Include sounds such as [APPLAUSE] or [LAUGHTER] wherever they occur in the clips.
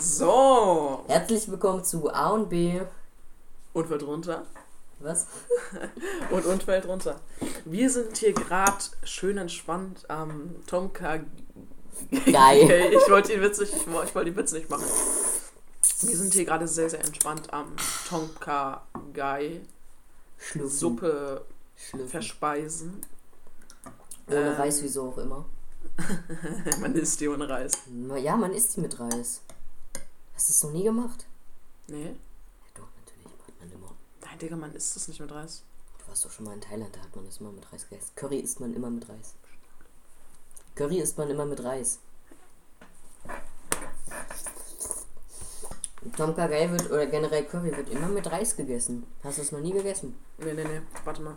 So. Herzlich willkommen zu A und B. Und fällt runter. Was? [LAUGHS] und und fällt runter. Wir sind hier gerade schön entspannt am Tomka. Geil. [LAUGHS] ich wollte den Witz nicht, ich wollte den Witz nicht machen. Wir sind hier gerade sehr, sehr entspannt am Tonka Gai Schlüpfen. Suppe Schlüpfen. verspeisen. Ohne Ähm. Reis, wieso auch immer. [LAUGHS] Man isst die ohne Reis. Ja, man isst die mit Reis. Hast du es noch nie gemacht? Nee? Ja, doch, natürlich macht man immer. Nein, Digga, man isst das nicht mit Reis. Du warst doch schon mal in Thailand, da hat man das immer mit Reis gegessen. Curry isst man immer mit Reis. Curry isst man immer mit Reis. Tom Kha Gai wird, oder generell Curry wird immer mit Reis gegessen. Hast du es noch nie gegessen? Nee, nee, nee. Warte mal.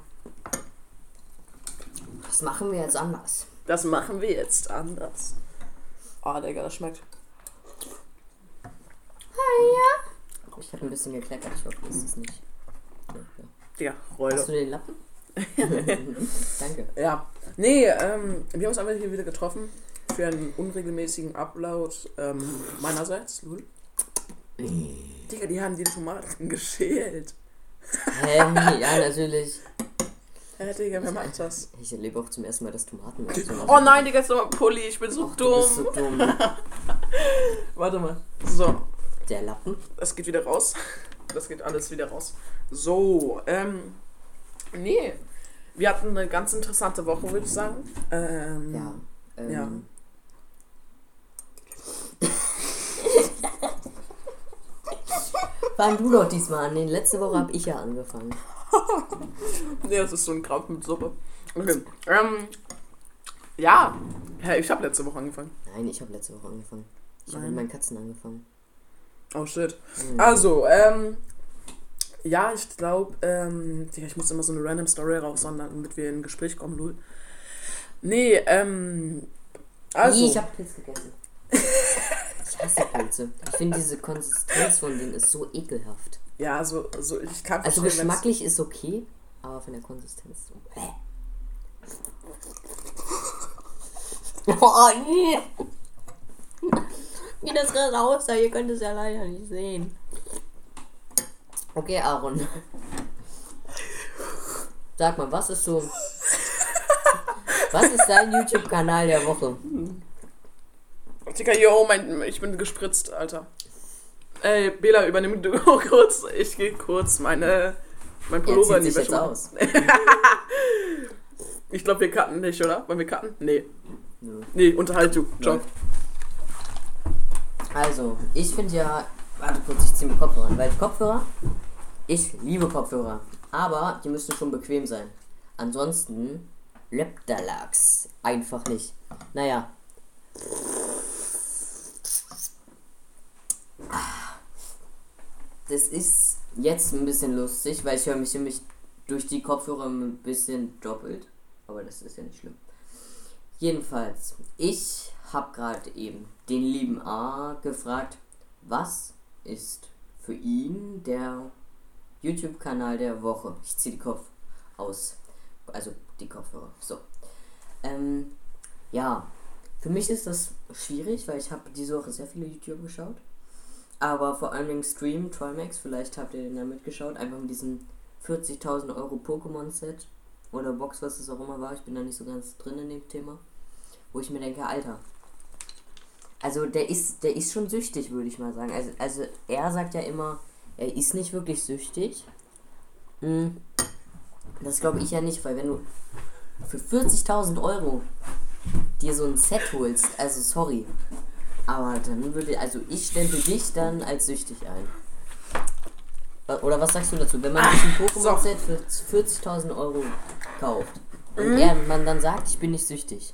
Das machen wir jetzt anders. Das machen wir jetzt anders. Ah, Digga, das schmeckt. Ich habe ein bisschen gekleckert, ich hoffe, das ist nicht. Ja, ja. Digga, Hast du den Lappen? [LAUGHS] Danke. Ja. Nee, ähm, wir haben uns einfach hier wieder getroffen für einen unregelmäßigen Upload ähm, meinerseits. Lul. Digga, die haben die Tomaten [LAUGHS] geschält. Hä? ja, natürlich. Hä, Digga, wer macht das? Ich erlebe auch zum ersten Mal das Tomaten. Oh nein, Digga, ist doch Pulli, ich bin so Ach, du bist dumm. so dumm. [LAUGHS] Warte mal. So, Der Lappen. das geht wieder raus. Das geht alles wieder raus. So, ähm, nee. Wir hatten eine ganz interessante Woche, würde ich sagen. Ähm, Ja. Ähm, Ja. Fang du doch diesmal an. Nee, letzte Woche habe ich ja angefangen. [LAUGHS] Nee, das ist so ein Krampf mit Suppe. Okay. Ähm, ja. ich habe letzte Woche angefangen. Nein, ich habe letzte Woche angefangen. Ich habe mit meinen Katzen angefangen. Oh shit. Mhm. Also, ähm, ja, ich glaube, ähm, ich muss immer so eine random Story raushauen, damit wir in ein Gespräch kommen, Lul. Nee, ähm, also, Nee, ich habe Pilz gegessen. ich hasse Pilze. Ich finde diese Konsistenz von denen ist so ekelhaft. ja, so, so, ich kann Also wenn's- geschmacklich ist okay, aber von der Konsistenz so. [LAUGHS] Oh nee! Wie das gerade aussah, ihr könnt es ja leider nicht sehen. Okay, Aaron. Sag mal, was ist so. Was ist dein YouTube-Kanal der Woche? Digga, yo, mein, ich bin gespritzt, Alter. Ey, Bela, übernimm du [LAUGHS] kurz, ich gehe kurz meine, mein Er Pullover in die Wäsche aus. [LAUGHS] Ich glaube, wir cutten nicht, oder? Wollen wir cutten? Nee. Nee, unterhalt du. Ciao. Also, ich finde ja. Warte kurz, ich ziehe mir Kopfhörer an, weil Kopfhörer. Ich liebe Kopfhörer. Aber die müssen schon bequem sein. Ansonsten. Leptalax. Einfach nicht. Naja. Das ist jetzt ein bisschen lustig, weil ich höre mich nämlich durch die Kopfhörer ein bisschen doppelt. Aber das ist ja nicht schlimm. Jedenfalls, ich habe gerade eben den lieben A gefragt, was ist für ihn der YouTube-Kanal der Woche? Ich ziehe die Kopf aus. Also die Kopfhörer. So. Ähm, ja, für mich ist das schwierig, weil ich habe diese Woche sehr viele YouTube geschaut. Aber vor Dingen Stream, Trimax, vielleicht habt ihr den ja mitgeschaut, einfach mit diesem 40.000 Euro Pokémon-Set oder Box, was es auch immer war. Ich bin da nicht so ganz drin in dem Thema. Wo ich mir denke, Alter. Also der ist, der ist schon süchtig, würde ich mal sagen. Also, also er sagt ja immer, er ist nicht wirklich süchtig. Hm. Das glaube ich ja nicht, weil wenn du für 40.000 Euro dir so ein Set holst, also sorry. Aber dann würde, also ich stempel dich dann als süchtig ein. Wa- Oder was sagst du dazu? Wenn man sich ein Pokémon-Set für 40.000 Euro kauft und er, man dann sagt, ich bin nicht süchtig.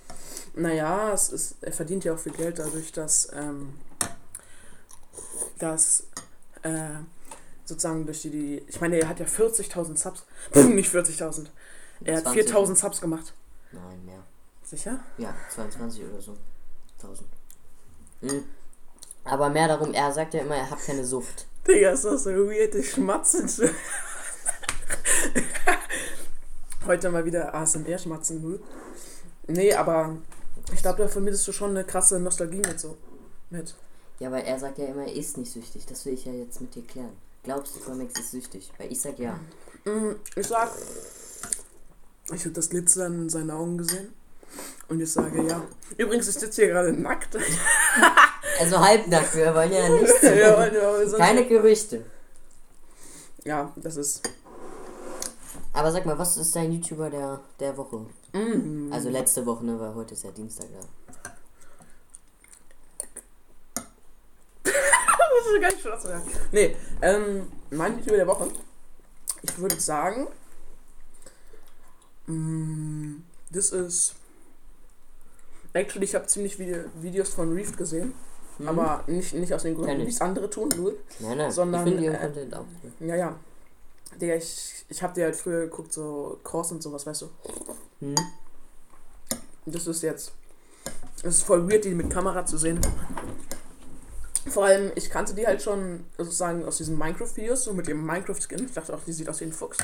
Naja, es ist, er verdient ja auch viel Geld dadurch, dass, ähm, dass, äh, sozusagen durch die, die, ich meine, er hat ja 40.000 Subs, Pff, [LAUGHS] nicht 40.000, er hat 20. 4.000 Subs gemacht. Nein, mehr. Sicher? Ja, 22 oder so. 1000. Hm. Aber mehr darum, er sagt ja immer, er hat keine Sucht. Digga, ist das so weird, ich schmatze. [LAUGHS] Heute mal wieder ASMR-Schmatzen. hm? Nee, aber ich glaube, da vermittelst du schon eine krasse Nostalgie mit so. Mit. Ja, weil er sagt ja immer, er ist nicht süchtig. Das will ich ja jetzt mit dir klären. Glaubst du, Comics ist süchtig? Weil ich sag ja. Mm, Ich sag, ich habe das Glitzern in seinen Augen gesehen. Und ich sage ja. Übrigens, ich sitze hier gerade nackt. [LAUGHS] Also halbnackt, wir wollen ja [LAUGHS] nichts. ja, Keine Gerüchte. ja, das ist. Aber sag mal, was ist dein YouTuber der, der Woche? Mm, Also letzte Woche, ne? Weil heute ist ja Dienstag da. [LAUGHS] das ist gar nicht schwarz. Ja. Nee, ähm, mein Video der Woche. Ich würde sagen, mm, das ist. Actually, ich habe ziemlich viele Videos von Reef gesehen. Hm? Aber nicht, nicht aus den Gründen, ich. wie es andere tun, nur. nein, nein, sondern, ich finde äh, Content auch cool. Ja, ja. Digga, ich, ich hab dir halt früher geguckt, so Cross und sowas, weißt du. Hm? Das ist jetzt. Es ist voll weird, die mit Kamera zu sehen. Vor allem, ich kannte die halt schon sozusagen aus diesen Minecraft-Videos, so mit dem Minecraft-Skin. Ich dachte auch, die sieht aus wie ein Fuchs.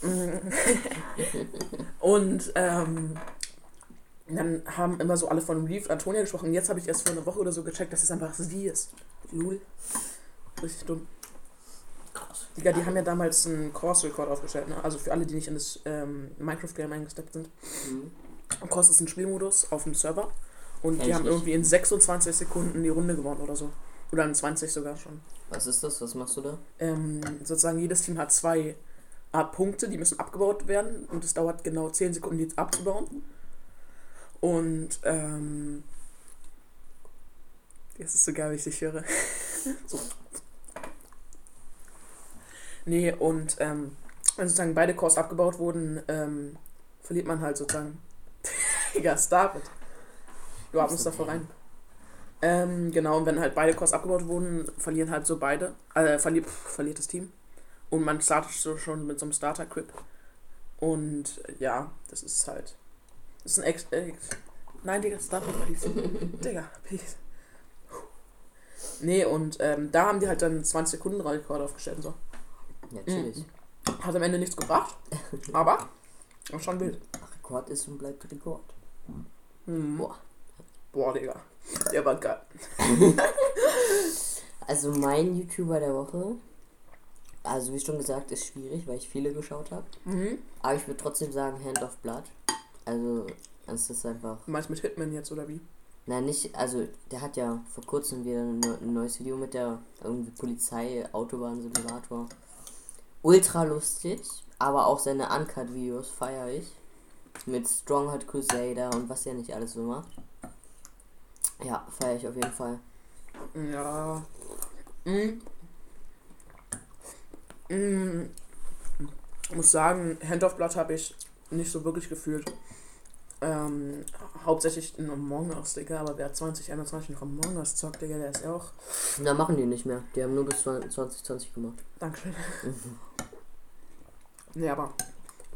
[LAUGHS] Und ähm, dann haben immer so alle von Reef Antonia gesprochen. Jetzt habe ich erst vor einer Woche oder so gecheckt, dass es einfach sie ist. Lul. Richtig dumm. Digga, die haben ja damals einen Course-Rekord aufgestellt, ne? Also für alle, die nicht in das ähm, Minecraft-Game eingesteppt sind. Hm? Course ist ein Spielmodus auf dem Server. Und Kenn die haben nicht. irgendwie in 26 Sekunden die Runde gewonnen oder so. Oder in 20 sogar schon. Was ist das? Was machst du da? Ähm, sozusagen jedes Team hat zwei Art Punkte, die müssen abgebaut werden. Und es dauert genau 10 Sekunden, die abzubauen. Und ähm, das ist so geil, wie ich dich höre. [LAUGHS] so. Nee, und ähm, wenn sozusagen beide Cores abgebaut wurden, ähm, verliert man halt sozusagen. [LAUGHS] Digga, stop it. Du atmest da voll rein. Ähm, genau, und wenn halt beide Cores abgebaut wurden, verlieren halt so beide. Äh, verliert, pff, verliert das Team. Und man startet so schon mit so einem Starter-Crip. Und ja, das ist halt. Das ist ein Ex. Äh, nein, Digga, stop it, please. [LAUGHS] Digga, please. Nee, und ähm, da haben die halt dann 20 Sekunden Rekord aufgestellt und so. Ja, chillig. Hat am Ende nichts gebracht, [LAUGHS] aber war schon wild. Rekord ist und bleibt Rekord. Mhm. Boah. Boah, Digga. Der war geil. [LAUGHS] Also mein YouTuber der Woche, also wie schon gesagt, ist schwierig, weil ich viele geschaut habe. Mhm. Aber ich würde trotzdem sagen Hand of Blood. Also es ist einfach. Du meinst mit Hitman jetzt oder wie? Nein, nicht, also der hat ja vor kurzem wieder ein, neu- ein neues Video mit der irgendwie Polizei, Autobahnsimulator. Ultra lustig, aber auch seine Uncut-Videos feiere ich. Mit Strongheart Crusader und was er nicht alles so macht. Ja, feiere ich auf jeden Fall. Ja. Mhm. Mhm. Muss sagen, Hand of Blood habe ich nicht so wirklich gefühlt. Ähm, hauptsächlich in Among Us, Digga, aber wer 2021 noch Among Us zockt, Digga, der ist ja auch. Da machen die nicht mehr. Die haben nur bis 2020 gemacht. Dankeschön. [LAUGHS] Nee, aber.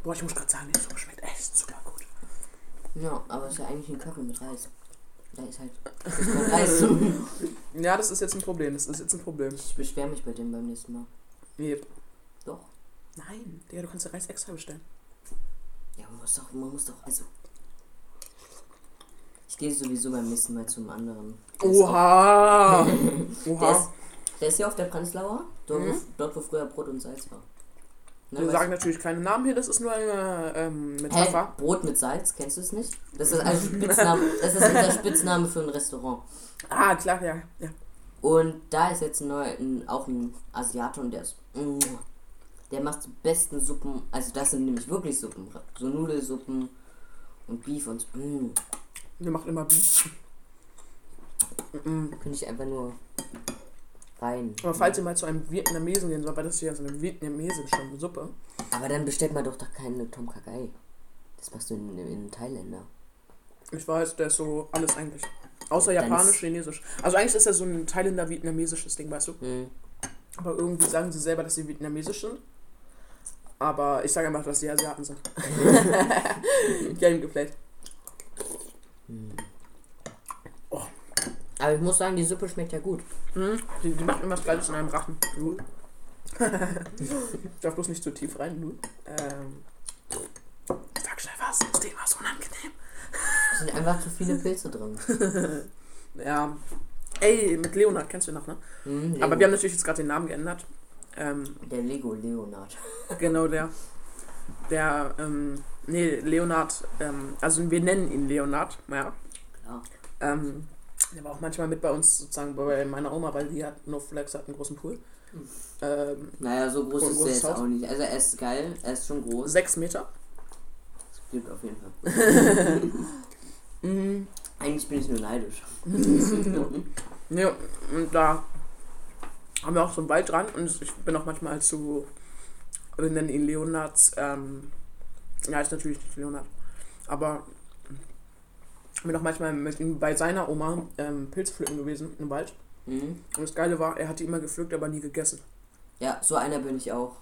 Boah, ich muss gerade sagen, die Suppe schmeckt echt super gut. Ja, aber es ist ja eigentlich ein Curry mit Reis. Da ist halt ist Reis. [LAUGHS] [LAUGHS] Ja, das ist jetzt ein Problem. Das ist jetzt ein Problem. Ich beschwere mich bei dem beim nächsten Mal. Nee. Doch. Nein, Digga, du kannst den Reis extra bestellen. Ja, man muss doch, man muss doch, also. Ich gehe sowieso beim nächsten Mal zum anderen. Der ist [LAUGHS] Oha! Der Oha! ist, der ist hier auf der Prenzlauer, dort, wo, Mhm. dort wo früher Brot und Salz war. Ne, Wir sagen natürlich keine Namen hier, das ist nur eine ähm, du? Hä? Metapher. Brot mit Salz, kennst du es nicht? Das ist ein Spitzname, das ist unser Spitzname für ein Restaurant. Ah, klar, ja. ja. Und da ist jetzt neuer, ein, auch ein Asiate und der ist. Der macht die besten Suppen. Also das sind nämlich wirklich Suppen. So Nudelsuppen und Beef und. Mm, Wir machen immer. Mhm. könnte ich einfach nur rein. Aber falls ihr mal zu einem Vietnamesen gehen sollt, weil das hier ist eine vietnamesische Suppe. Aber dann bestellt man doch doch keine Tom Kagai. Das machst du in, in Thailänder. Ich weiß, der ist so alles eigentlich. Außer Dann Japanisch, Chinesisch. Also eigentlich ist er so ein Thailänder vietnamesisches Ding, weißt du? Hm. Aber irgendwie sagen sie selber, dass sie vietnamesisch sind. Aber ich sage einfach, dass sie Asiaten sind. [LAUGHS] Game geplayt. Aber ich muss sagen, die Suppe schmeckt ja gut. Mhm. Die, die macht immer was Gleiches in einem Rachen. Ich darf bloß nicht zu tief rein. Ähm. Sag schnell was, das Thema ist unangenehm. Es sind einfach zu viele Pilze drin. [LAUGHS] Ja, Ey, mit Leonard, kennst du ihn noch, ne? Hm, Aber wir haben natürlich jetzt gerade den Namen geändert. Ähm, Der Lego Leonard. genau der. Der, ähm, nee, Leonard, ähm, also wir nennen ihn Leonard, ja. Klar. Ähm, der war auch manchmal mit bei uns sozusagen bei meiner Oma, weil die hat, No Flex hat einen großen Pool. Mhm. Ähm, Naja, so groß ist der großes jetzt Haus? auch nicht. Also er ist geil, er ist schon groß. sechs Meter. Das gibt auf jeden Fall. [LAUGHS] Mhm. Eigentlich bin ich nur neidisch. [LAUGHS] Nee, und da haben wir auch so einen Wald dran und ich bin auch manchmal zu, wir nennen ihn Leonards, ähm, ja, ist natürlich nicht Leonard, aber ich bin auch manchmal mit ihm bei seiner Oma ähm, Pilze pflücken gewesen im Wald. Mhm. Und das Geile war, er hat die immer gepflückt, aber nie gegessen. Ja, so einer bin ich auch.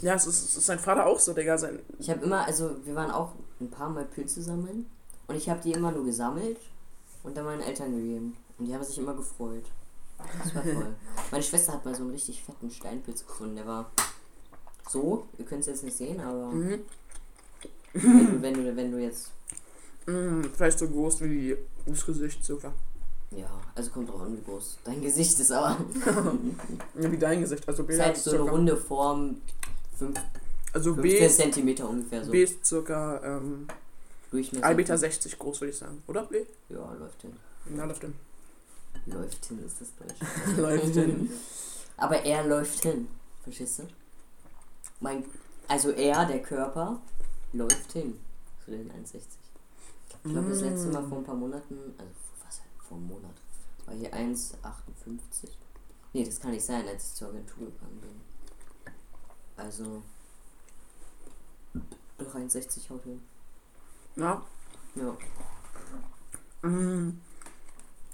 Ja, es ist, es ist sein Vater auch so, Digga. Sein, Ich habe immer, also wir waren auch ein paar Mal Pilze sammeln und ich habe die immer nur gesammelt und dann meinen Eltern gegeben. Und die haben sich immer gefreut. Das war toll. [LAUGHS] Meine Schwester hat mal so einen richtig fetten Steinpilz gefunden. Der war so, ihr könnt es jetzt nicht sehen, aber mhm. Wenn, du, wenn, du, wenn du jetzt, Mhm, vielleicht so groß wie das Gesicht sogar. ja, also kommt drauf an, wie groß dein Gesicht ist, aber [LAUGHS] Ja, wie dein Gesicht. Also B ist halt so eine circa- runde Form, 5, Also 15 B, Zentimeter ungefähr so. B ist circa ähm, Durchmesser. 1,60 Meter 60 groß, würde ich sagen. Oder B? Ja, läuft hin. Ja, läuft hin. Läuft hin ist das Deutsch. [LAUGHS] läuft hin. [LAUGHS] Aber er läuft hin. Verstehst du? Mein, also er, der Körper, läuft hin zu den 1,60. Ich glaube, das letzte Mal vor ein paar Monaten, also was halt, vor einem Monat, war hier 1,58. Nee, das kann nicht sein, als ich zur Agentur gegangen bin. Also, doch 1,60 haut hin. Ja. Ja. Mhm.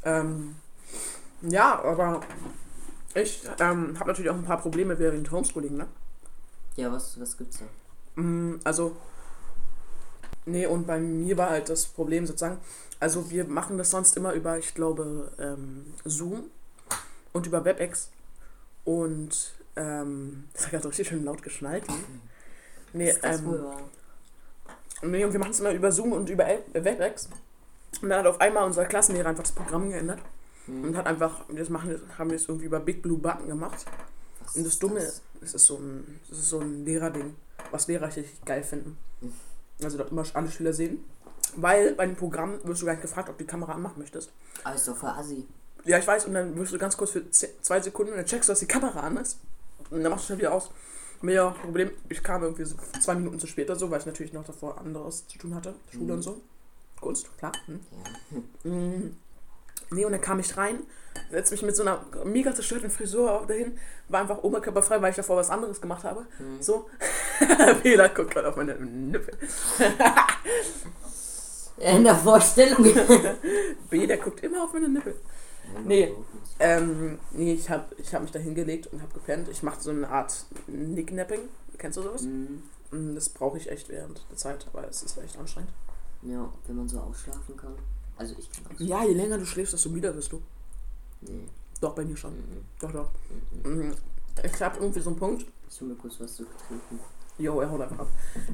Ähm, ja, aber ich ähm, habe natürlich auch ein paar Probleme während Homeschooling, ne? Ja, was, was gibt's da? Mm, Also, nee, und bei mir war halt das Problem sozusagen, also wir machen das sonst immer über, ich glaube, ähm, Zoom und über WebEx. Und, ähm, das hat gerade richtig schön laut geschnallt. ne? Nee, ähm, nee, und wir machen es immer über Zoom und über äh, WebEx. Und dann hat auf einmal unser Klassenlehrer einfach das Programm geändert Hm, und hat einfach, das machen, haben wir es irgendwie über Big Blue Button gemacht. was Und das Dumme ist, es ist so ein, es ist so ein Lehrerding, was Lehrer richtig geil finden. Mhm. Also dort immer alle Schüler sehen. Weil bei dem Programm wirst du gar nicht gefragt, ob du die Kamera anmachen möchtest. Doch voll assi. Ja, ich weiß, und dann wirst du ganz kurz für zwei Sekunden und dann checkst du, dass die Kamera an ist. Und dann machst du schnell wieder aus. Mehr Problem, ich kam irgendwie so zwei Minuten zu spät oder so, weil ich natürlich noch davor anderes zu tun hatte. Schule Mhm. und so. Kunst, klar. Hm. Ja. Mm. Nee, und dann kam ich rein, setze mich mit so einer mega zerstörten Frisur dahin, war einfach oberkörperfrei, weil ich davor was anderes gemacht habe. Hm. So. [LAUGHS] Fehler guckt gerade auf meine Nippel. [LAUGHS] In der Vorstellung. [LAUGHS] B, der guckt immer auf meine Nippel. Nee. Ähm, nee, ich habe ich hab mich da hingelegt und habe gepennt. Ich mache so eine Art Nicknapping. Kennst du sowas? Mhm. Mm, Das brauche ich echt während der Zeit, weil es ist echt anstrengend. Ja, wenn man so ausschlafen kann. Also ich kann ausschlafen. Ja, je länger du schläfst, desto müder wirst du. Nee. Doch, bei mir schon. Mhm. Doch, doch. Mhm. Ich habe irgendwie so einen Punkt, Ich hol mir kurz was zu trinken. Jo, er haut einfach ab.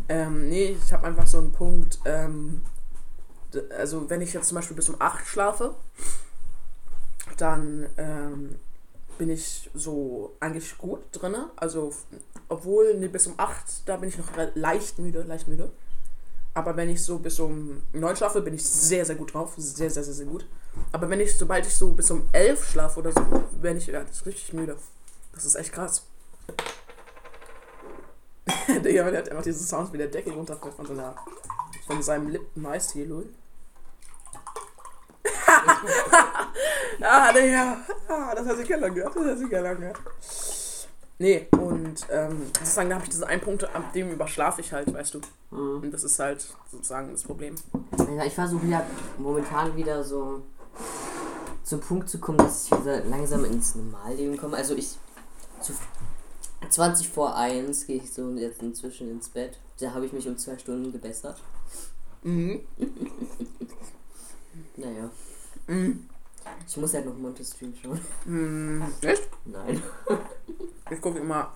Ähm, nee, ich habe einfach so einen Punkt, ähm, also wenn ich jetzt zum Beispiel bis um 8 schlafe, dann ähm, bin ich so eigentlich gut drinne. Also, obwohl, nee, bis um 8, da bin ich noch leicht müde, leicht müde. Aber wenn ich so bis um 9 schlafe, bin ich sehr, sehr gut drauf. Sehr, sehr, sehr, sehr gut. Aber wenn ich, sobald ich so bis um 11 schlafe oder so, bin ich ja, das ist richtig müde. Das ist echt krass. [LAUGHS] Digga, der hat einfach diesen Sound, wie der Deckel runterfällt von, seiner, von seinem Lipton Eistee, lol. [LAUGHS] ah, Digga. Ah, das hat sich gehört. Das hat sich gehört. Nee, und ähm, sozusagen, da habe ich diesen einen Punkt, ab dem überschlafe ich halt, weißt du. Mhm. Und das ist halt sozusagen das Problem. Ja, ich versuche ja momentan wieder so zum Punkt zu kommen, dass ich wieder langsam ins Normalleben komme. Also ich zu 20 vor 1 gehe ich so jetzt inzwischen ins Bett. Da habe ich mich um zwei Stunden gebessert. Mhm. [LAUGHS] Naja, Mhm. ich muss halt noch Monte-Stream schauen. Mhm. [LAUGHS] Echt? Nein. [LAUGHS] Ich gucke immer.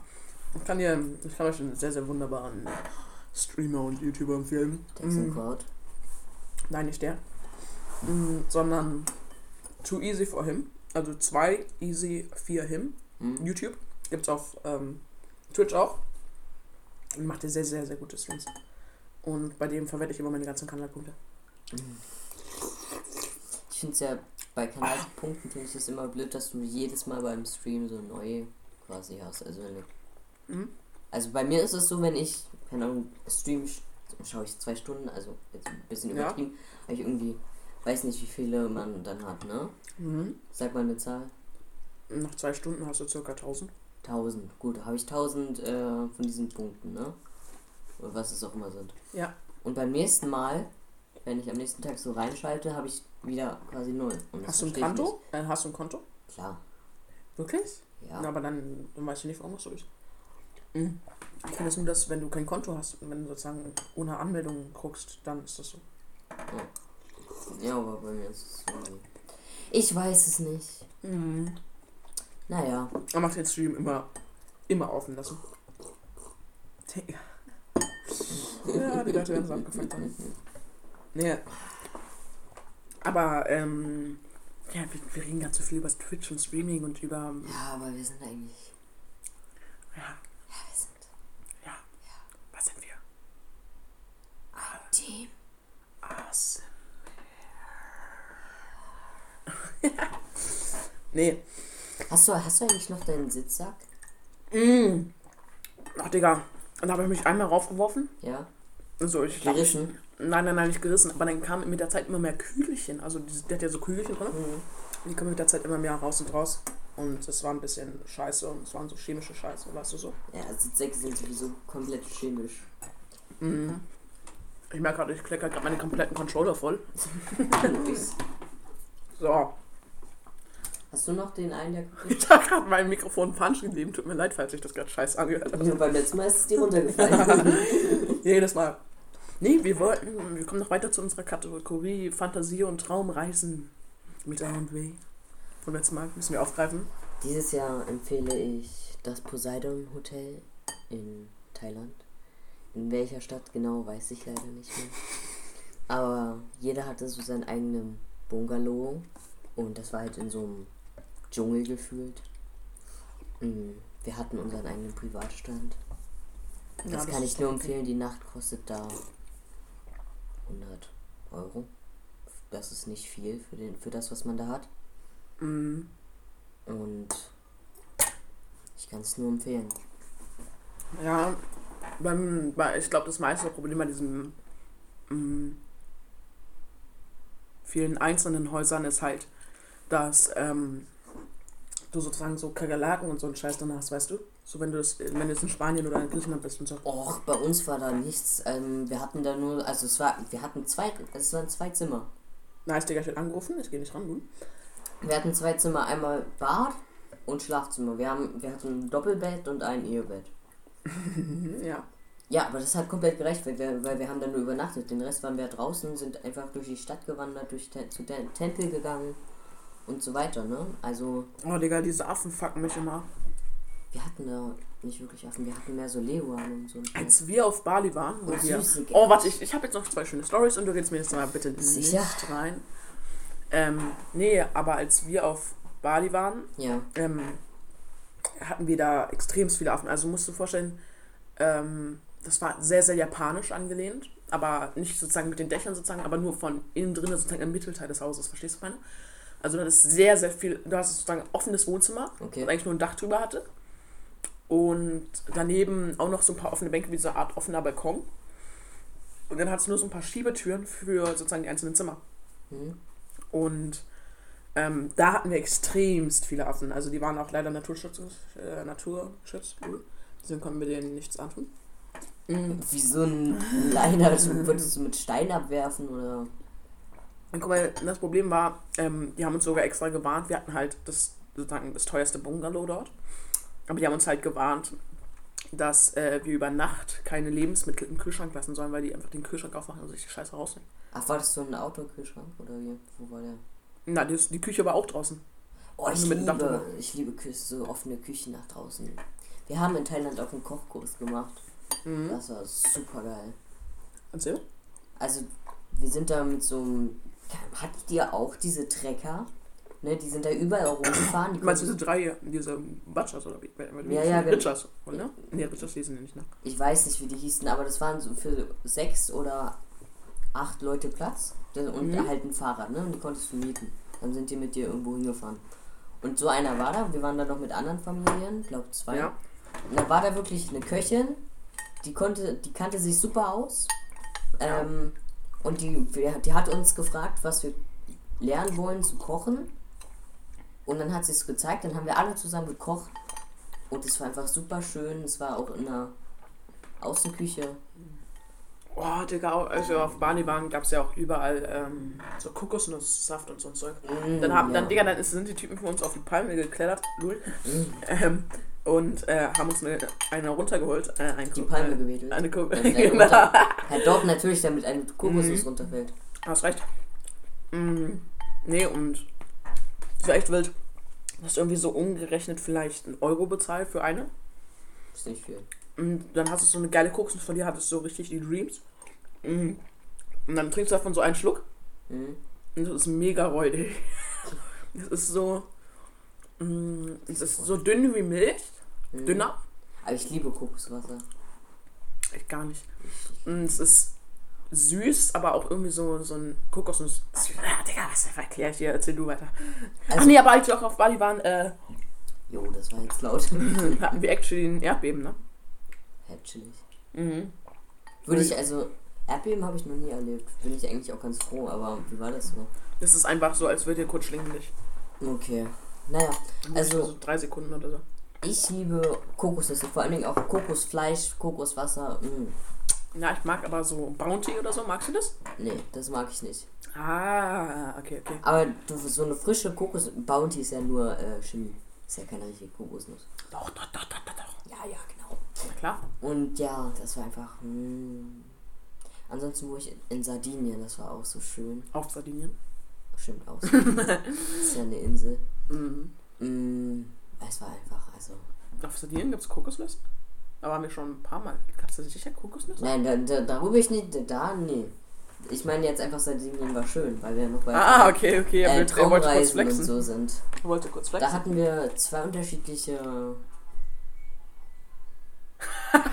Ich kann dir, ich kann euch einen sehr, sehr wunderbaren Streamer und YouTuber empfehlen. Texan Mhm. Crowd. Nein, nicht der. Mm, sondern Too Easy for Him. Also zwei, easy, vier him. Hm? YouTube. Gibt's auf ähm, Twitch auch. Und macht er sehr, sehr, sehr gute Streams. Und bei dem verwende ich immer meine ganzen Kanalpunkte. Ich finde es ja bei Kanalpunkten finde ich es immer blöd, dass du jedes Mal beim Stream so neu quasi hast. Also Mhm. also bei mir ist es so, wenn ich, keine Ahnung, Stream sch- schaue ich zwei Stunden, also jetzt ein bisschen Ja. übertrieben, weil ich irgendwie weiß nicht, wie viele man dann hat, ne? Mhm. Sag mal eine Zahl. Nach zwei Stunden hast du circa 1000. 1000. Gut, habe ich 1000 äh, von diesen Punkten, ne? Oder was es auch immer sind. Ja. Und beim nächsten Mal, wenn ich am nächsten Tag so reinschalte, habe ich wieder quasi null. Hast du ein Konto? Äh, hast du ein Konto? Klar, Wirklich? Ja. Ja. aber dann, dann weißt du nicht, warum das so ist. Mhm. Ich kenne das nur, dass wenn du kein Konto hast und wenn du sozusagen ohne Anmeldung guckst, dann ist das so. Ja, aber bei mir ist es so. Ich weiß es nicht. Mhm. Naja, Man macht den Stream immer, immer offen lassen. Ja, die Leute werden so abgefuckt haben. [LAUGHS] Nee. Aber, ähm, ja, wir, wir reden ganz so viel über Twitch und Streaming und über, ja, aber wir sind eigentlich. ja, Ja, wir sind was sind wir? ein Team. Ass. [LAUGHS] nee. Hast du, hast du eigentlich noch deinen Sitzsack? Mm. Ach, Digga. Und da habe ich mich einmal raufgeworfen. Ja? Also ich Gerissen? Nein, nein, nein, nicht gerissen. Aber dann kamen mit der Zeit immer mehr Kügelchen. Also der hat ja so Kügelchen drin. Mhm. Die kommen mit der Zeit immer mehr raus und raus. Und es war ein bisschen scheiße und es waren so chemische Scheiße, weißt du so. Ja, Sitzsäcke sind sowieso komplett chemisch. Mhm. Ich merke gerade, ich klecker gerade meine kompletten Controller voll. [LAUGHS] So. Hast du noch den einen, der [LAUGHS] Ich habe gerade mein Mikrofon falsch gegeben. Tut mir leid, falls ich das gerade scheiße angehört habe. ist? Beim letzten Mal ist es dir runtergefallen. [LAUGHS] Jedes Mal. Nee, wir wollten, wir kommen noch weiter zu unserer Kategorie Fantasie und Traumreisen mit A und W. Vom letzten Mal müssen wir aufgreifen. Dieses Jahr empfehle ich das Poseidon Hotel in Thailand. In welcher Stadt genau, weiß ich leider nicht mehr. Aber jeder hatte so seinen eigenen Bungalow und das war halt in so einem Dschungel gefühlt. Mm, Wir hatten unseren eigenen Privatstand. Das kann ich nur empfehlen. Die Nacht kostet da 100 Euro. Das ist nicht viel für, den, für das, was man da hat. Mhm. Und ich kann es nur empfehlen. Ja, beim, bei, ich glaube, das meiste Problem bei diesen mh, vielen einzelnen Häusern ist halt, dass ähm, du sozusagen so Kakerlaken und so einen Scheiß drin hast, weißt du? So wenn du das, wenn du jetzt in Spanien oder in Griechenland bist und so. Och, bei uns war da nichts. Ähm, wir hatten da nur, also es war, wir hatten zwei, es waren zwei Zimmer. Nice, Digga, ich werde angerufen, ich gehe nicht ran, du. Wir hatten zwei Zimmer, einmal Bad und Schlafzimmer. Wir haben, wir hatten ein Doppelbett und ein Ehebett. [LAUGHS] Ja. Ja, aber das hat komplett gereicht, weil wir, weil wir haben dann nur übernachtet. Den Rest waren wir draußen, sind einfach durch die Stadt gewandert, durch Te zu den Tempel gegangen und so weiter, ne? Also Oh, Digga, diese Affen fucken mich immer. Wir hatten da nicht wirklich Affen, wir hatten mehr so Leguan und so. Als wir auf Bali waren, wo Oh, wir. Oh, warte, ich, ich habe jetzt noch zwei schöne Stories und du redest mir jetzt mal bitte Sicher? nicht rein. Ähm, nee, aber als wir auf Bali waren, Ja, ähm, hatten wir da extrem viele Affen. Also musst du dir vorstellen, ähm, das war sehr, sehr japanisch angelehnt, aber nicht sozusagen mit den Dächern sozusagen, aber nur von innen drin sozusagen im Mittelteil des Hauses, verstehst du meine? Also du hattest sehr, sehr viel, du hast sozusagen ein offenes Wohnzimmer, Okay. das eigentlich nur ein Dach drüber hatte. Und daneben auch noch so ein paar offene Bänke wie so eine Art offener Balkon. Und dann hattest du nur so ein paar Schiebetüren für sozusagen die einzelnen Zimmer. hm? Und ähm, da hatten wir extremst viele Affen. Also die waren auch leider Naturschutz, äh, Naturschutz. Deswegen konnten wir denen nichts antun. Mhm. Wie so ein Leiner, also würdest du mit Stein abwerfen oder. Und guck mal, das Problem war, ähm, die haben uns sogar extra gewarnt. Wir hatten halt das sozusagen das teuerste Bungalow dort. Aber die haben uns halt gewarnt, dass äh, wir über Nacht keine Lebensmittel im Kühlschrank lassen sollen, weil die einfach den Kühlschrank aufmachen und sich die Scheiße rausnehmen. Ach, war das so ein Autokühlschrank oder wie? Wo war der? Na, die, die Küche war auch draußen. Oh, ich Also liebe, ich liebe Küche, so offene Küchen nach draußen. Wir haben in Thailand auch einen Kochkurs gemacht. Mhm. Das war super geil. Erzähl. Also, wir sind da mit so einem. Hattet ihr auch diese Trecker, ne, die sind da überall rumgefahren. Die Meinst du diese drei, diese Butchers oder wie? Ja, ja, genau. Richards, oder? Nee, Richards lesen die nicht, ne? ich weiß nicht, wie die hießen, aber das waren so für sechs oder acht Leute Platz und Mhm. halt ein Fahrrad, ne? Und die konntest du mieten. Dann sind die mit dir irgendwo hingefahren. Und so einer war da, wir waren da noch mit anderen Familien, glaube zwei. Ja. Und da war da wirklich eine Köchin, die konnte, die kannte sich super aus. Ähm, und die, die hat uns gefragt, was wir lernen wollen zu kochen. Und dann hat sie es gezeigt, dann haben wir alle zusammen gekocht. Und es war einfach super schön. Es war auch in einer Außenküche. Oh, Digga, auch- als wir auf Bali waren, gab es ja auch überall ähm, so Kokosnusssaft und so ein Zeug. Mm, Dann haben, ja. dann, Digga, dann sind die Typen von uns auf die Palme geklettert, lul, Mm, ähm, und äh, haben uns eine, eine runtergeholt. Äh, ein die Palme äh, gewedelt. Eine Ko eine [LAUGHS] genau. runter- Ja, doch, natürlich, damit ein Kokosnuss Mhm. runterfällt. Hast recht. Mm, nee, und das war echt wild. Du hast irgendwie so umgerechnet vielleicht einen Euro bezahlt für eine. Ist nicht viel. Und dann hast du so eine geile Kokosnuss von dir, hattest so richtig die Dreams. Mm. Und dann trinkst du davon so einen Schluck Mhm. und das ist mega räudig. [LAUGHS] Das ist so. mm, Es ist so dünn wie Milch. Mhm. Dünner. Aber ich liebe Kokoswasser. Echt gar nicht. Und es ist süß, aber auch irgendwie so, so ein Kokosnuss. Ja, Digga, was erkläre ich dir? Erzähl du weiter. Ach Also- nee, aber als wir auch auf Bali waren, äh, Jo, das war jetzt laut. [LAUGHS] hatten wir actually ein Erdbeben, ne? chillig. Mhm. Würde ich, also, Erdbeben habe ich noch nie erlebt. Bin ich eigentlich auch ganz froh, aber wie war das so? Das ist einfach so, als würde dir kurz schlingenlich. Okay. Naja, Also- so drei Sekunden oder so. ich liebe Kokosnüsse, vor allen Dingen auch Kokosfleisch, Kokoswasser. Mm. Ja, ich mag aber so Bounty oder so. Magst du das? Nee, das mag ich nicht. Ah, okay, okay. Aber du, so eine frische Kokos... Bounty ist ja nur äh, Chemie. Ist ja keine richtige Kokosnuss. Doch, doch, doch, doch, doch, doch. Ja, ja, genau. Na klar. Und ja, das war einfach... Mm. Ansonsten wo ich in Sardinien, das war auch so schön. Auf Sardinien. Stimmt aus. [LAUGHS] ist ja eine Insel. Mhm. Mm. Es war einfach, also... Auf Sardinien gibt es Kokosnuss? Da waren wir schon ein paar Mal. Gab es da sicher Kokosnüsse? Nein, da, da, darüber ich nicht... Da, nee. Ich meine jetzt einfach, Sardinien war schön, weil wir noch bei... Ah, okay, okay. Äh, er wollte kurz Traumreisen und flexen. so sind. Er wollte kurz Da flexen. hatten wir zwei unterschiedliche.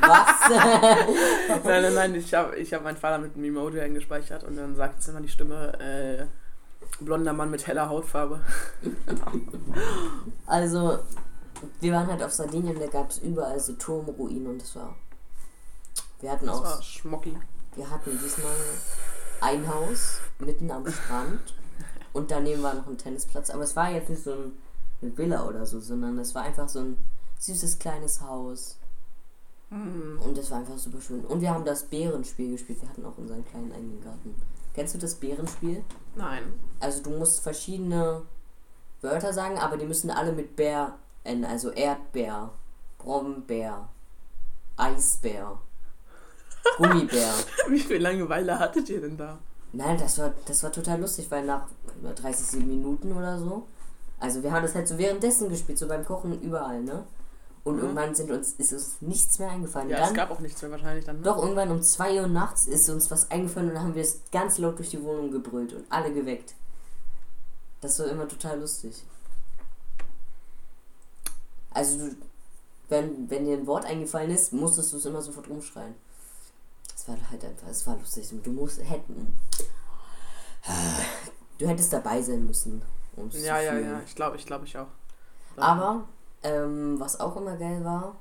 Was? [LAUGHS] [LAUGHS] Nein, nein, nein. Ich habe ich hab meinen Vater mit einem Emoji eingespeichert und dann sagt jetzt immer die Stimme, äh, blonder Mann mit heller Hautfarbe. also, wir waren halt auf Sardinien, da gab es überall so Turmruinen und das war. Wir hatten Das auch. war Schmocki. Wir hatten diesmal ein Haus mitten am Strand [LAUGHS] und daneben war noch ein Tennisplatz. Aber es war jetzt nicht so ein, eine Villa oder so, sondern es war einfach so ein süßes kleines Haus. Hm. Und das war einfach super schön. Und wir haben das Bärenspiel gespielt. Wir hatten auch unseren kleinen eigenen Garten. Kennst du das Bärenspiel? Nein. Also du musst verschiedene Wörter sagen, aber die müssen alle mit Bär enden. Also Erdbeer, Brombeer, Eisbär, [LAUGHS] Gummibär. Wie viel Langeweile hattet ihr denn da? Nein, das war, das war total lustig, weil nach 30 Minuten oder so, also wir haben das halt so währenddessen gespielt, so beim Kochen überall, ne? Und Mhm. irgendwann sind uns, ist uns nichts mehr eingefallen. Ja, dann, es gab auch nichts mehr wahrscheinlich dann. Ne? doch, irgendwann um 2 Uhr nachts ist uns was eingefallen und dann haben wir es ganz laut durch die Wohnung gebrüllt und alle geweckt. Das war immer total lustig. Also, wenn, wenn dir ein Wort eingefallen ist, musstest du es immer sofort rumschreien. Es war halt einfach, es war lustig. Und du musst, hätten, du hättest dabei sein müssen. Ja, ja, ja. Ich glaube, ich glaube, ich auch. Aber, ähm, was auch immer geil war,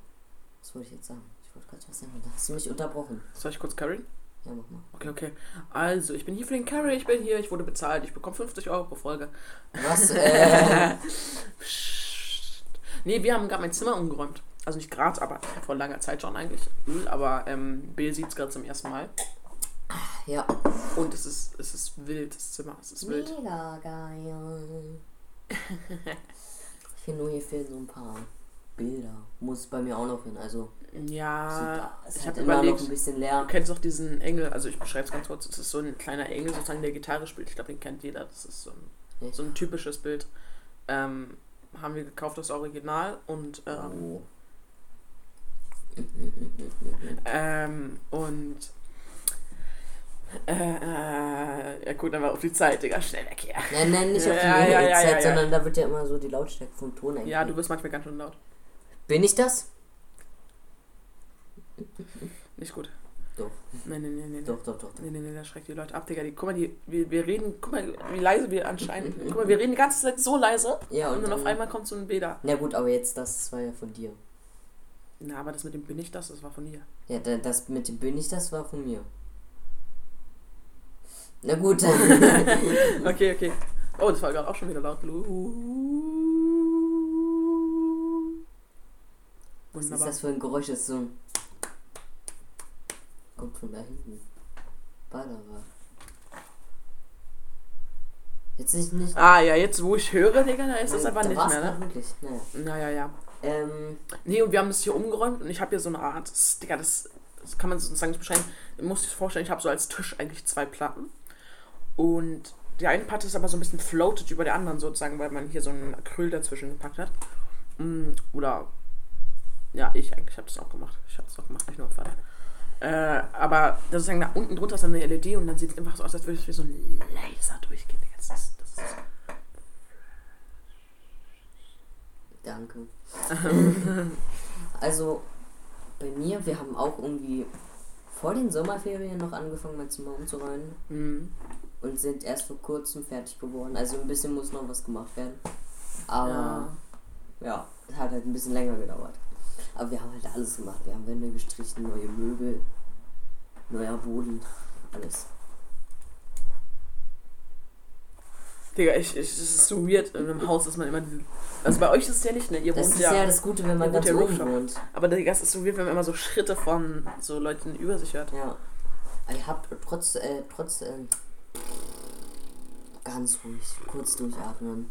was wollte ich jetzt sagen? Ich wollte gerade was sagen, da hast du mich unterbrochen. Soll ich kurz carryen? Ja, mach mal. Okay, okay. Also, ich bin hier für den Carry, ich bin hier, ich wurde bezahlt, ich bekomme 50 Euro pro Folge. Was, äh. [LAUGHS] [LAUGHS] nee, wir haben gerade mein Zimmer umgeräumt. Also nicht gerade, aber vor langer Zeit schon eigentlich. Hm, Aber ähm, Bill sieht es gerade zum ersten Mal. ja. Und es ist, es ist wild, das Zimmer. Es ist wild. Mega geil. ich finde nur, hier fehlen so ein paar Bilder. Muss bei mir auch noch hin, also Ja. Es ich hat habe immer noch überlegt, ein bisschen du leer. kennst doch diesen Engel, also ich beschreibe es ganz kurz. Es ist so ein kleiner Engel, sozusagen, der Gitarre spielt. Ich glaube, den kennt jeder. Das ist so ein, so ein typisches Bild. Ähm, haben wir gekauft, das Original. Und ähm, Oh. Ähm, und Äh, äh, ja, gut, dann mal auf die Zeit, Digga. Schnell weg hier. Nein, nein, nicht auf die Ja, ja, ja, Zeit, sondern da wird ja immer so die Lautstärke vom Ton eingestellt. Ja, du bist manchmal ganz schön laut. Bin ich das? Nicht gut. Doch. Nee, nee, nee, nee. Doch, doch, doch. Nee, nee, nee, das schreckt die Leute ab, Digga. Die, guck mal, die, wir, wir reden, guck mal, wie leise wir anscheinend. [LAUGHS] guck mal, wir reden die ganze Zeit so leise. Ja, Und und dann auf dann, einmal kommt so ein Beda. Na gut, aber jetzt, das war ja von dir. Na, aber das mit dem bin ich das, das war von dir. Ja, da- das mit dem bin ich, das war von mir. Na gut. [LAUGHS] Okay, okay. Oh, das war gerade auch schon wieder laut. Was ist Wunderbar. das für ein Geräusch? Das ist so ein. Kommt von da hinten. Ballerwa. Jetzt ist nicht. Ah ja, jetzt wo ich höre, Digga, da ist das Da aber nicht mehr, ne? Wirklich. Naja. Naja, ja. Ähm, Nee, und wir haben das hier umgeräumt und ich habe hier so eine Art, das- Digga, das, das kann man sozusagen nicht beschreiben. Du musst dir vorstellen, ich habe so als Tisch eigentlich zwei Platten. Und die eine Platte ist aber so ein bisschen floated über der anderen sozusagen, weil man hier so ein Acryl dazwischen gepackt hat. Mm, Oder, ja, ich eigentlich habe das auch gemacht. Ich habe das auch gemacht, nicht nur Vater. Äh, aber das ist da unten drunter ist dann eine LED und dann sieht es einfach so aus, als würde es wie so ein Laser durchgehen. Das ist, das ist, danke. [LAUGHS] also, bei mir, wir haben auch irgendwie vor den Sommerferien noch angefangen, mein Zimmer umzuräumen. mm, Und sind erst vor kurzem fertig geworden. Also ein bisschen muss noch was gemacht werden. Aber ja. ja, es hat halt ein bisschen länger gedauert. Aber wir haben halt alles gemacht. Wir haben Wände gestrichen, neue Möbel, neuer Boden, alles. Digga, ich, ich, es ist so weird in einem Haus, dass man immer diese. Also bei euch ist es ja nicht, ne? Ihr Das wohnt ist ja. ja das Gute, wenn man ganz ja oben wohnt. aber Digga, es ist so weird, wenn man immer so Schritte von so Leuten über sich hört. Ja. Aber Ihr habt trotz, äh, trotz, äh, ganz ruhig, kurz durchatmen.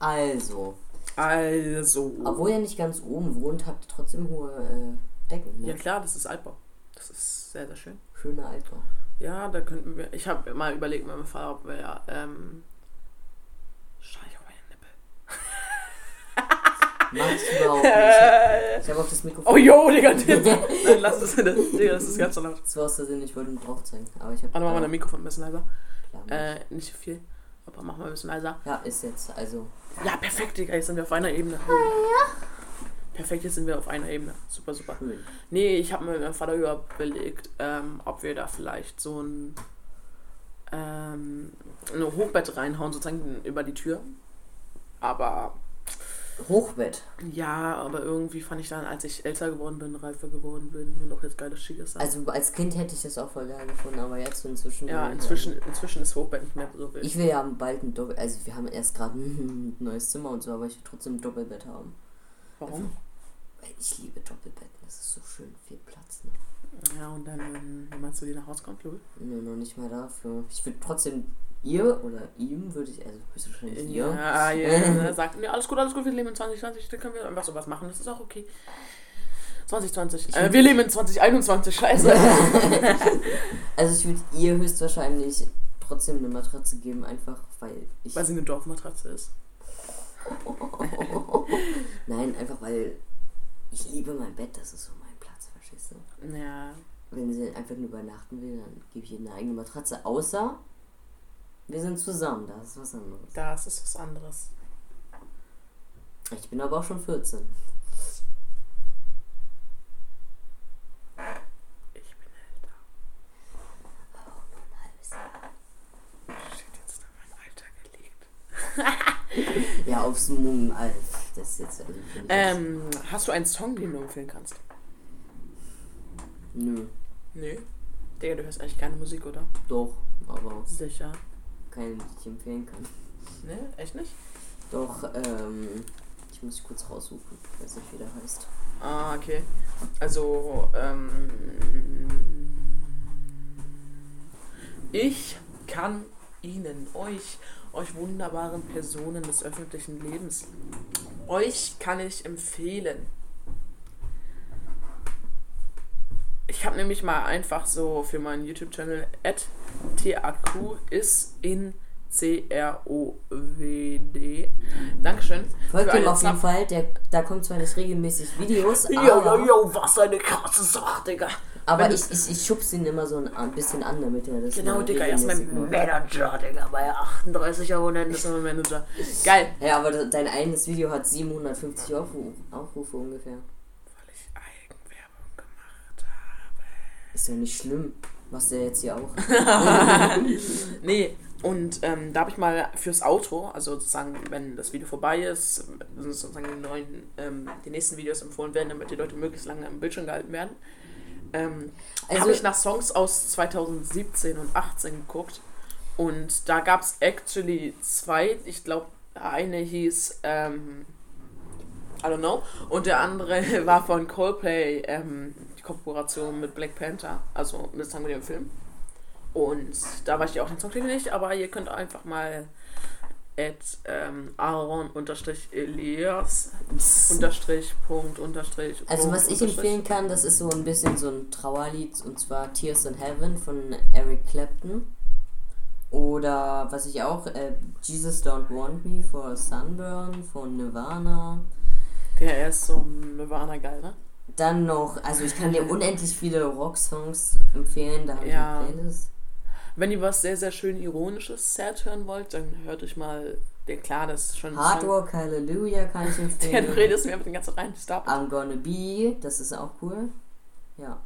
Also, Also. obwohl ihr nicht ganz oben wohnt, habt ihr trotzdem hohe äh, Decken. Ne? Ja klar, das ist Altbau. Das ist sehr, sehr schön. Schöner Altbau. Ja, da könnten wir. Ich habe mal überlegt mit meinem Vater, ob wir ja. Ähm, Scheiße, auf meine Nippel. [LAUGHS] Mach ich überhaupt nicht. Ich habe auf das Mikrofon. Oh yo, Digga, [LAUGHS] Nein, lass es. Das, Digga, das ist ganz so laut. Das war aus der Sinn, ich wollte ihn drauf zeigen. Aber ich habe. Warte, mach mal dein Mikrofon ein bisschen leiser. Klar, Äh, nicht so viel. Aber mach mal ein bisschen leiser. ja, ist jetzt. Also, Ja, perfekt, Digga, jetzt sind wir auf einer Ebene. Perfekt, jetzt sind wir auf einer Ebene. Super, super. Nee, ich habe mit meinem Vater überlegt, ähm, ob wir da vielleicht so ein, ähm, ein Hochbett reinhauen, sozusagen über die Tür. Aber Hochbett. ja, aber irgendwie fand ich dann, als ich älter geworden bin, reifer geworden bin und auch jetzt geiles Schickes habe. Also, als Kind hätte ich das auch voll geil gefunden, aber jetzt inzwischen. ja, inzwischen, inzwischen ist Hochbett nicht mehr so wild. Ich will ja bald ein Doppel. Also, wir haben erst gerade ein [LAUGHS] neues Zimmer und so, aber ich will trotzdem ein Doppelbett haben. Warum? Weil ich liebe Doppelbetten, das ist so schön, viel Platz. Ne? Ja, und dann, wenn jemand zu dir nach Hause kommt, Louis? Nur noch nicht mal dafür. Ich würde trotzdem ihr oder ihm würde ich, also höchstwahrscheinlich ihr. Ja, ja, [LAUGHS] er sagt, nee, alles gut, alles gut, wir leben in 2020, da können wir einfach sowas machen, das ist auch okay. 2020. Äh, wir leben in 2021, scheiße. [LAUGHS] Also ich würde ihr höchstwahrscheinlich trotzdem eine Matratze geben, einfach weil ich. Weil sie eine Dorfmatratze ist. [LAUGHS] Nein, einfach weil ich liebe mein Bett, das ist so mein Platz, verstehst du? Ja. Wenn sie einfach nur übernachten will, dann gebe ich ihr eine eigene Matratze, außer wir sind zusammen, das ist was anderes. Das ist was anderes. Ich bin aber auch schon 14. Ich bin älter. Ein halbes Jahr. Shit, jetzt noch mein Alter gelegt. Ja, aufs Mumm, Alter. Das ist jetzt. Ähm, hast du einen Song, den du empfehlen kannst? Nö, Nö. Digga, du hörst eigentlich keine Musik, oder? doch, aber Sicher. Keinen, den ich empfehlen kann. Ne? Echt nicht? Doch, ähm. Ich muss kurz raussuchen, was das wieder heißt. Ah, okay. Also, ähm. Ich kann Ihnen, euch, euch wunderbaren Personen des öffentlichen Lebens, euch kann ich empfehlen. Ich habe nämlich mal einfach so für meinen YouTube-Channel TAQ ist in C-R-O-W-D. Dankeschön. Folgt ihm auf jeden Fall, der, da kommt zwar nicht regelmäßig Videos, [LAUGHS] aber, yo, yo, was eine krasse Sache, Digga. Aber Wenn ich, ich, ich schubse ihn immer so ein, bisschen an, damit er das Genau, Digga, er ist mein. Manager, Digga, bei 38 Abonnenten ist er mein Manager. Geil. Ja, aber de- dein eigenes Video hat 750 Aufru Aufrufe ungefähr. Weil ich Eigenwerbung gemacht habe. Ist ja nicht schlimm. Machst du ja jetzt hier auch. [LAUGHS] Nee, und ähm, da habe ich mal fürs Auto, also sozusagen, wenn das Video vorbei ist, sozusagen die, neuen, ähm, die nächsten Videos empfohlen werden, damit die Leute möglichst lange am Bildschirm gehalten werden, ähm, Also- habe ich nach Songs aus 2017 und 18 geguckt. Und da gab es actually zwei. Ich glaube, eine hieß ähm, I don't know. Und der andere [LAUGHS] war von Coldplay, ähm, Kooperation mit Black Panther, also mit, sagen wir dem Film. Und da weiß ich auch den Song nicht, aber ihr könnt einfach mal at ähm, Aaron unterstrich Punkt unterstrich Also Punkt, was ich unterstrich. empfehlen kann, das ist so ein bisschen so ein Trauerlied und zwar Tears in Heaven von Eric Clapton. Oder was ich auch, äh, Jesus Don't Want Me for Sunburn von Nirvana. Der ist so Nirvana geil, ne? Dann noch, also ich kann dir unendlich viele Rocksongs empfehlen, da habe ich Ja. eine Playlist. Wenn ihr was sehr, sehr schön ironisches Sad hören wollt, dann hört euch mal, der klar, das ist schon Hard Hallelujah kann ich [LAUGHS] Der, du empfehlen. redest mir mit den ganzen rein. Stop. I'm Gonna Be, das ist auch cool. Ja.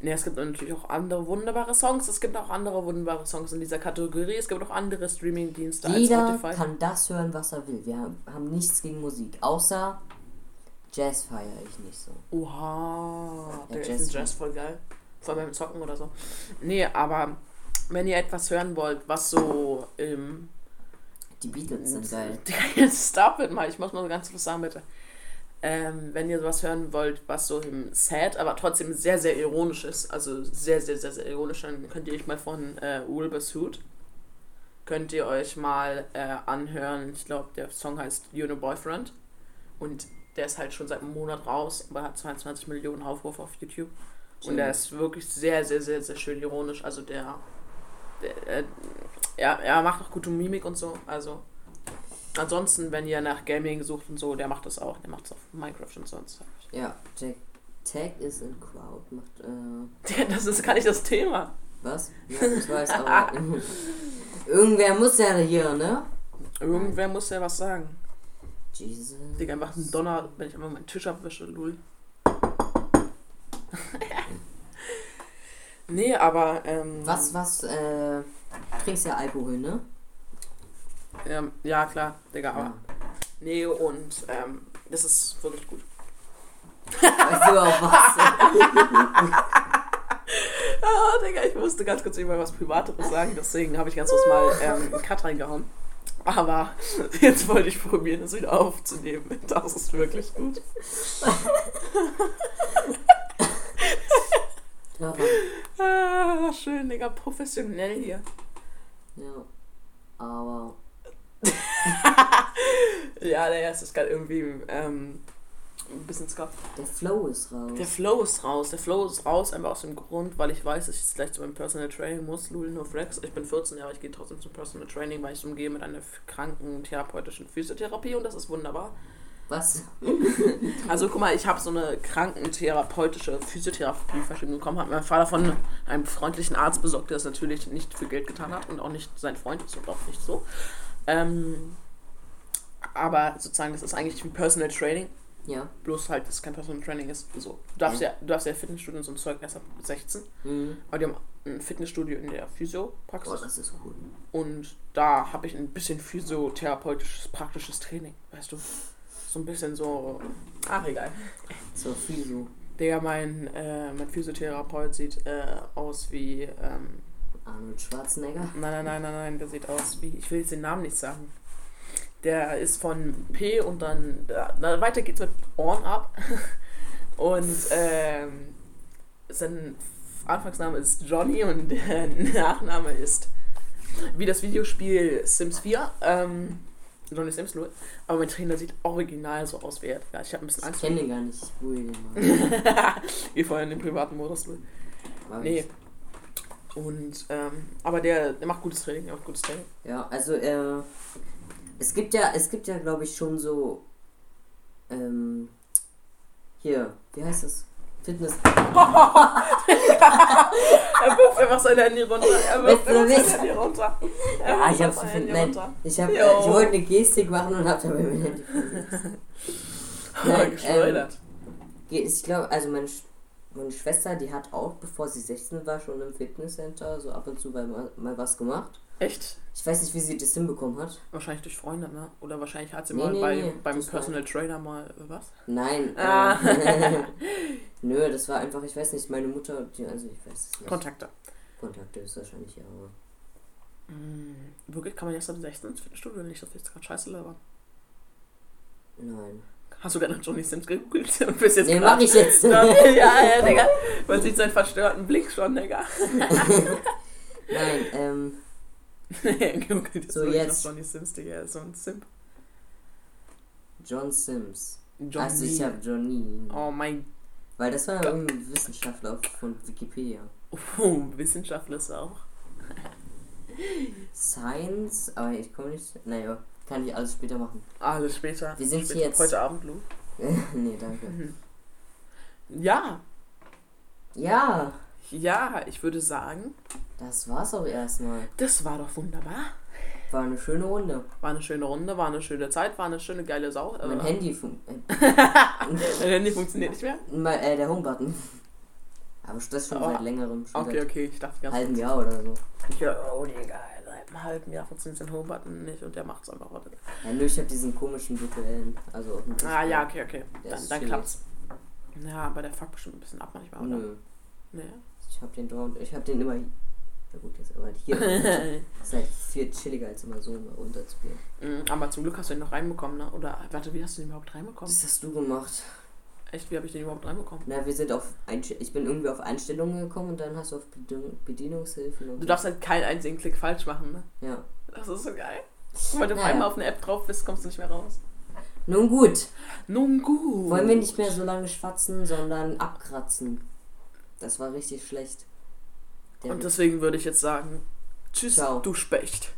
Ne, es gibt natürlich auch andere wunderbare Songs. Es gibt auch andere wunderbare Songs in dieser Kategorie. Es gibt auch andere Streaming-Dienste als Jeder Spotify. kann das hören, was er will. Wir haben nichts gegen Musik, außer Jazz feiere ich nicht so. Oha, Ja, der Jazz- ist Jazz voll geil. Vor allem beim Zocken oder so. Nee, aber wenn ihr etwas hören wollt, was so im. Die Beatles sind [LAUGHS] geil. Jetzt stop it mal. Ich muss mal so ganz kurz sagen, bitte. Ähm, wenn ihr sowas hören wollt, was so im Sad, aber trotzdem sehr, sehr ironisch ist, also sehr, sehr, sehr, sehr ironisch, dann könnt ihr euch mal von äh, Wilbur Suit, könnt ihr euch mal äh, anhören. Ich glaube, der Song heißt You Know Boyfriend. Und der ist halt schon seit einem Monat raus, aber hat 22 Millionen Aufrufe auf YouTube. Und der ist wirklich sehr, sehr, sehr, sehr schön ironisch. Also der, der äh, er, er macht auch gute Mimik und so. Also ansonsten, wenn ihr nach Gaming sucht und so, der macht das auch. Der macht es auf Minecraft und sonst. Ja, Jack, Tag is in Crowd macht, äh, [LAUGHS] Das ist gar nicht das Thema. was? Ja, ich weiß, aber [LAUGHS] irgendwer muss ja hier, ne? Irgendwer muss ja was sagen. Jesus. Digga, macht einen Donner, wenn ich einfach meinen Tisch abwische, lul. [LAUGHS] nee, aber, ähm. Was, was, äh, trinkst ja Alkohol, ne? Ähm, ja, klar, Digga, aber. Ja. Nee, und, ähm, das ist wirklich gut. Weißt du auch [LAUGHS] was? Ah, Digga, ich musste ganz kurz über was Privateres sagen, deswegen habe ich ganz kurz mal ähm, einen Cut reingehauen. Aber jetzt wollte ich probieren, das wieder aufzunehmen. Das ist wirklich gut. ja, Ah, schön, Digga, professionell hier. ja. Aber, [LAUGHS] Ja, der erste ist gerade irgendwie ähm, ein bisschen scuff. der Flow ist raus. Der Flow ist raus. Der Flow ist raus, einfach aus dem Grund, weil ich weiß, dass ich jetzt gleich zu meinem Personal Training muss. Lul, no flex. Ich bin 14 Jahre, ich gehe trotzdem zum Personal Training, weil ich umgehe mit einer kranken therapeutischen Physiotherapie und das ist wunderbar. was? [LAUGHS] Also guck mal, ich habe so eine krankentherapeutische Physiotherapie-Verschriebung bekommen, hat mein Vater von einem freundlichen Arzt besorgt, der das natürlich nicht für Geld getan hat und auch nicht sein Freund ist und auch nicht so. Ähm, aber sozusagen, das ist eigentlich wie Personal Training, Ja. bloß halt, dass es kein Personal Training ist. So, du darfst ja, du darfst ja Fitnessstudio und so ein Zeug erst ab 16, Mhm. aber die haben ein Fitnessstudio in der Oh, Physiopraxis das ist cool. und da habe ich ein bisschen physiotherapeutisches, praktisches Training, weißt du. So ein bisschen so, ach egal. So so. Digga, mein, äh, mein Physiotherapeut sieht äh, aus wie. Ähm, Arnold Schwarzenegger. nein, nein, nein, nein, nein, der sieht aus wie. Ich will jetzt den Namen nicht sagen. Der ist von P und dann. Da, da weiter geht's mit Orn ab. [LAUGHS] Und ähm, sein Anfangsname ist Johnny und [LAUGHS] der Nachname ist wie das Videospiel Sims 4. Ähm, Johnny Sims, null. Aber mein Trainer sieht original so aus wie er. Ja, ich habe ein bisschen Ich Angst kenne den gar nicht. Ich den mal. Vorher in den privaten Modus. Mag Nee. ich. Und, ähm, aber der, der macht gutes Training, der macht gutes Training. Ja, also äh, es gibt ja, es gibt ja, glaube ich, schon so ähm, hier, wie heißt es? Fitness. [LAUGHS] Er wirft einfach sein Handy runter. Er wirft einfach sein? Handy runter. Er Ja, ich hab's gefunden. Handy Nein, runter. ich, hab, äh, ich wollte eine Gestik machen und hab dabei mein Handy. [LAUGHS] Nein, Geschleudert. Ge- Ich glaube, also meine, Sch meine Schwester, die hat auch, bevor sie 16 war, schon im Fitnesscenter so ab und zu mal, mal was gemacht. Echt? Ich weiß nicht, wie sie das hinbekommen hat. Wahrscheinlich durch Freunde, ne? Oder wahrscheinlich hat sie Nee, mal nee, bei, nee, beim das war- Personal Trainer mal äh, was? Nein. Ah. Äh, [LAUGHS] Nö, das war einfach, ich weiß nicht, meine Mutter, die, also ich weiß es nicht. Kontakte. Kontakte ist wahrscheinlich ja, aber. Hm, wirklich, kann man jetzt ab 16 ins Fitnessstudio nicht, dass wir jetzt gerade scheiße labern. Nein. Hast du gerade Johnny Sims gegoogelt [LAUGHS] und bist jetzt Nee, grad- mach ich jetzt. [LAUGHS] ja, ja, Digga. Man sieht seinen verstörten Blick schon, Digga. Nein, ähm, [LAUGHS] Jetzt So, jetzt. nach Johnny Sims, Digga. So ein Simp. John Sims. Johnny. Also ich hab Johnny. Oh mein Weil das war irgendein Wissenschaftler von Wikipedia. oh, Wissenschaftler ist auch. Science, aber ich komme nicht. Naja, kann ich alles später machen. Alles später. Wir sind später, hier jetzt- Heute Abend, Lu. [LAUGHS] nee, danke. Ja, Ja, ja, ich würde sagen, das war's auch erstmal. das war doch wunderbar. War eine schöne Runde. War eine schöne Runde, war eine schöne Zeit, war eine schöne geile Sau. Mein Äh, Handy fun [LAUGHS] äh, Dein Handy funktioniert nicht mehr? mal, äh, der Homebutton. Aber das schon Oh. seit längerem. Schon Okay, seit okay, ich dachte ganz halben Jahr oder so. Ich dachte, oh Digga, seit einem halben Jahr funktioniert den Home-Button nicht und der macht's einfach. Warte. Ja, nur ich hab diesen komischen virtuellen. Also Ah ja, okay, okay. Dann, dann klappt's. Ja, aber der fuckt bestimmt ein bisschen ab manchmal, oder? Nö. Nee. Ich hab den. Ich hab den immer. Na gut, jetzt aber hier. Das [LAUGHS] ist halt viel chilliger als immer so mal runterzuspielen. Mm, aber zum Glück hast du ihn noch reinbekommen, ne? Oder, warte, wie hast du den überhaupt reinbekommen? Das hast du gemacht. Echt, wie habe ich den überhaupt reinbekommen? Na, wir sind auf Einst ich bin irgendwie auf Einstellungen gekommen und dann hast du auf Bedien Bedienungshilfen Du darfst halt keinen einzigen Klick falsch machen, ne? ja. Das ist so geil. Weil du Naja. einmal auf eine App drauf bist, kommst du nicht mehr raus. Nun gut, Nun gut. wollen wir nicht mehr so lange schwatzen, sondern abkratzen. Das war richtig schlecht. Und deswegen würde ich jetzt sagen, tschüss, Ciao. du Specht.